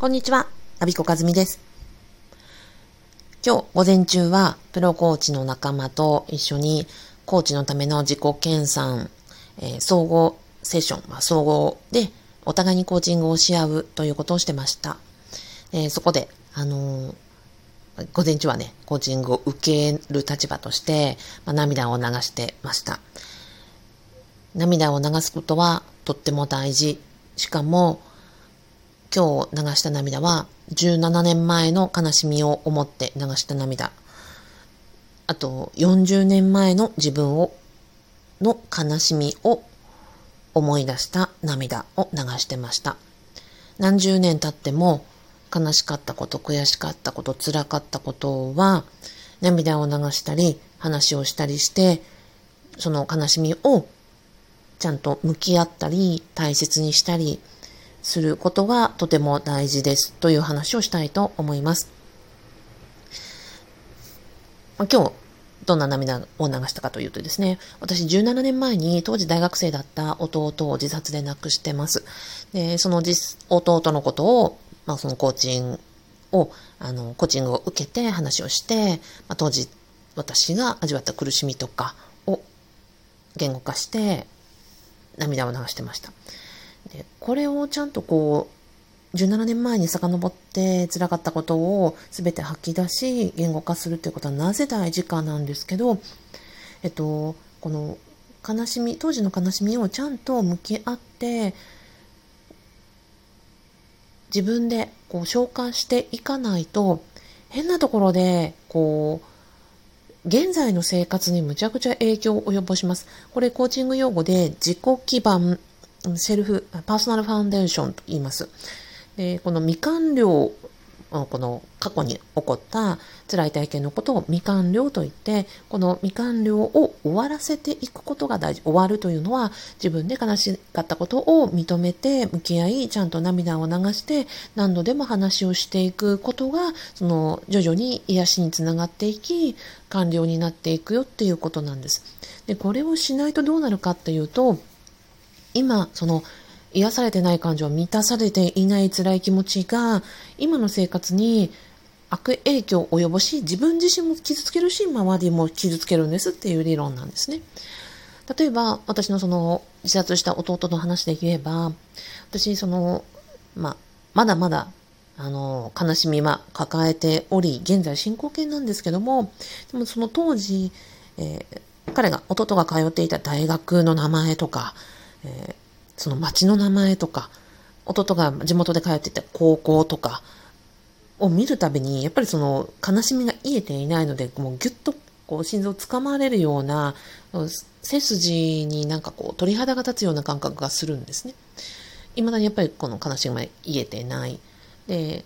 こんにちは、アビコカズミです。今日午前中はプロコーチの仲間と一緒にコーチのための自己研鑽、えー、総合セッション、まあ、総合でお互いにコーチングをし合うということをしてました。えー、そこで、あのー、午前中はね、コーチングを受ける立場として、まあ、涙を流してました。涙を流すことはとっても大事。しかも、今日流した涙は17年前の悲しみを思って流した涙。あと40年前の自分を、の悲しみを思い出した涙を流してました。何十年経っても悲しかったこと、悔しかったこと、辛かったことは涙を流したり話をしたりしてその悲しみをちゃんと向き合ったり大切にしたりすることがとても大事ですという話をしたいと思います。今日、どんな涙を流したかというとですね、私17年前に当時大学生だった弟を自殺で亡くしてます。で、その弟のことを、まあそのコーチングを、あの、コーチングを受けて話をして、まあ、当時私が味わった苦しみとかを言語化して涙を流してました。で、これをちゃんとこう、17年前に遡って辛かったことを全て吐き出し言語化するということはなぜ大事かなんですけど、えっと、この悲しみ、当時の悲しみをちゃんと向き合って、自分でこう消化していかないと、変なところで、こう、現在の生活にむちゃくちゃ影響を及ぼします。これコーチング用語で自己基盤セルフ、パーソナルファンデーションと言います。でこの未完了、この過去に起こった辛い体験のことを未完了と言って、この未完了を終わらせていくことが大事。終わるというのは自分で悲しかったことを認めて向き合い、ちゃんと涙を流して何度でも話をしていくことが、その徐々に癒しにつながっていき、完了になっていくよっていうことなんです。で、これをしないとどうなるかっていうと、今、その、癒されてない感情、満たされていない辛い気持ちが、今の生活に悪影響を及ぼし、自分自身も傷つけるし、周りも傷つけるんですっていう理論なんですね。例えば、私のその、自殺した弟の話で言えば、私、その、まあ、まだまだ、あの、悲しみは抱えており、現在進行形なんですけども、でもその当時、えー、彼が、弟が通っていた大学の名前とか、えー、その町の名前とか、弟が地元で通っていた高校とかを見るたびに、やっぱりその悲しみが癒えていないので、もうぎゅっとこう心臓をつかまれるような、背筋になんかこう鳥肌が立つような感覚がするんですね。未だにやっぱりこの悲しみが癒えてない。で、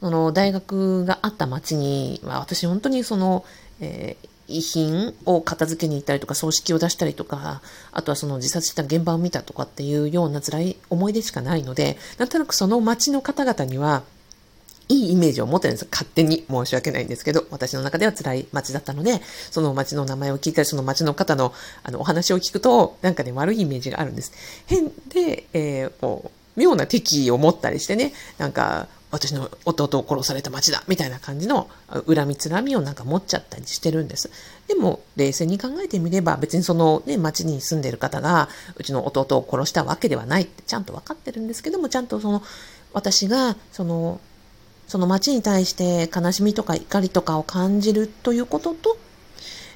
その大学があった町には私本当にその、えー、遺品を片付けに行ったりとか、葬式を出したりとか、あとはその自殺した現場を見たとかっていうような辛い思い出しかないので、なんとなくその町の方々には、いいイメージを持ってるんです。勝手に申し訳ないんですけど、私の中では辛い街だったので、その街の名前を聞いたり、その街の方のあのお話を聞くと、なんかね、悪いイメージがあるんです。変で、えー、こう、妙な敵意を持ったりしてね、なんか、私の弟を殺された町だみたいな感じの恨みつらみをなんか持っちゃったりしてるんです。でも、冷静に考えてみれば、別にそのね、町に住んでる方が、うちの弟を殺したわけではないってちゃんと分かってるんですけども、ちゃんとその、私が、その、その町に対して悲しみとか怒りとかを感じるということと、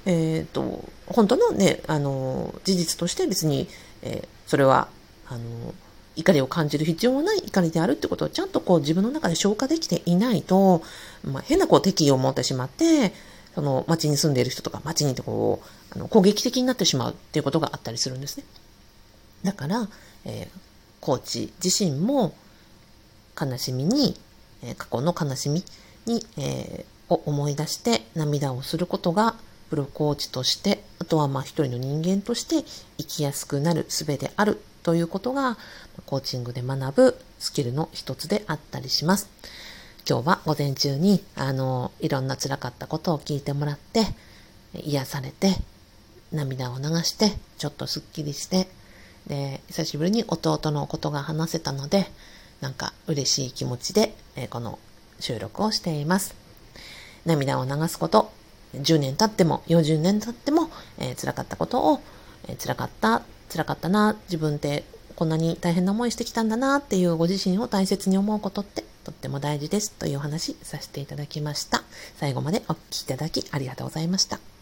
えっ、ー、と、本当のね、あの、事実として別に、えー、それは、あの、怒りを感じる必要もない怒りであるってことをちゃんとこう自分の中で消化できていないと、まあ、変なこう敵意を持ってしまって、その街に住んでいる人とか街にいてこう、あの攻撃的になってしまうっていうことがあったりするんですね。だから、えー、コーチ自身も悲しみに、えー、過去の悲しみに、えー、を思い出して涙をすることがプロコーチとして、あとはまあ一人の人間として生きやすくなる術であるということが、コーチングで学ぶスキルの一つであったりします。今日は午前中に、あの、いろんな辛かったことを聞いてもらって、癒されて、涙を流して、ちょっとスッキリして、で、久しぶりに弟のことが話せたので、なんか嬉しい気持ちで、えこの収録をしています。涙を流すこと、10年経っても40年経っても、えー、辛かったことを、えー、辛かった、辛かったな、自分ってこんなに大変な思いしてきたんだなっていうご自身を大切に思うことってとっても大事ですというお話させていただきました。最後までお聴きいただきありがとうございました。